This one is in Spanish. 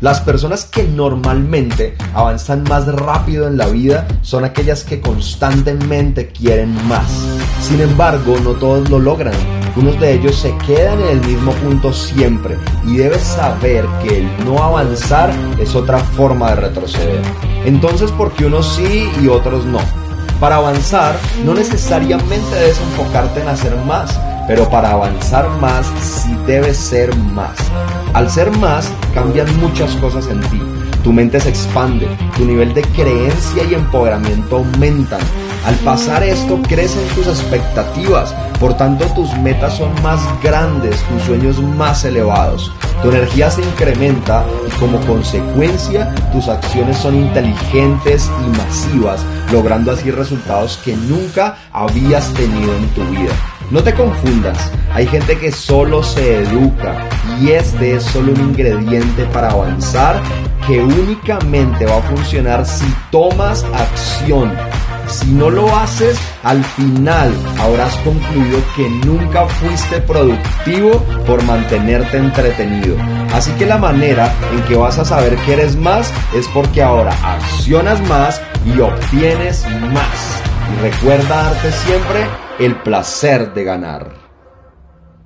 Las personas que normalmente avanzan más rápido en la vida son aquellas que constantemente quieren más. Sin embargo, no todos lo logran. Unos de ellos se quedan en el mismo punto siempre y debes saber que el no avanzar es otra forma de retroceder. Entonces, ¿por qué unos sí y otros no? Para avanzar, no necesariamente debes enfocarte en hacer más, pero para avanzar más sí debes ser más. Al ser más, cambian muchas cosas en ti. Tu mente se expande, tu nivel de creencia y empoderamiento aumentan. Al pasar esto, crecen tus expectativas, por tanto tus metas son más grandes, tus sueños más elevados. Tu energía se incrementa y como consecuencia tus acciones son inteligentes y masivas, logrando así resultados que nunca habías tenido en tu vida. No te confundas, hay gente que solo se educa y este es solo un ingrediente para avanzar que únicamente va a funcionar si tomas acción. Si no lo haces, al final habrás concluido que nunca fuiste productivo por mantenerte entretenido. Así que la manera en que vas a saber que eres más es porque ahora accionas más y obtienes más. Y recuerda darte siempre el placer de ganar.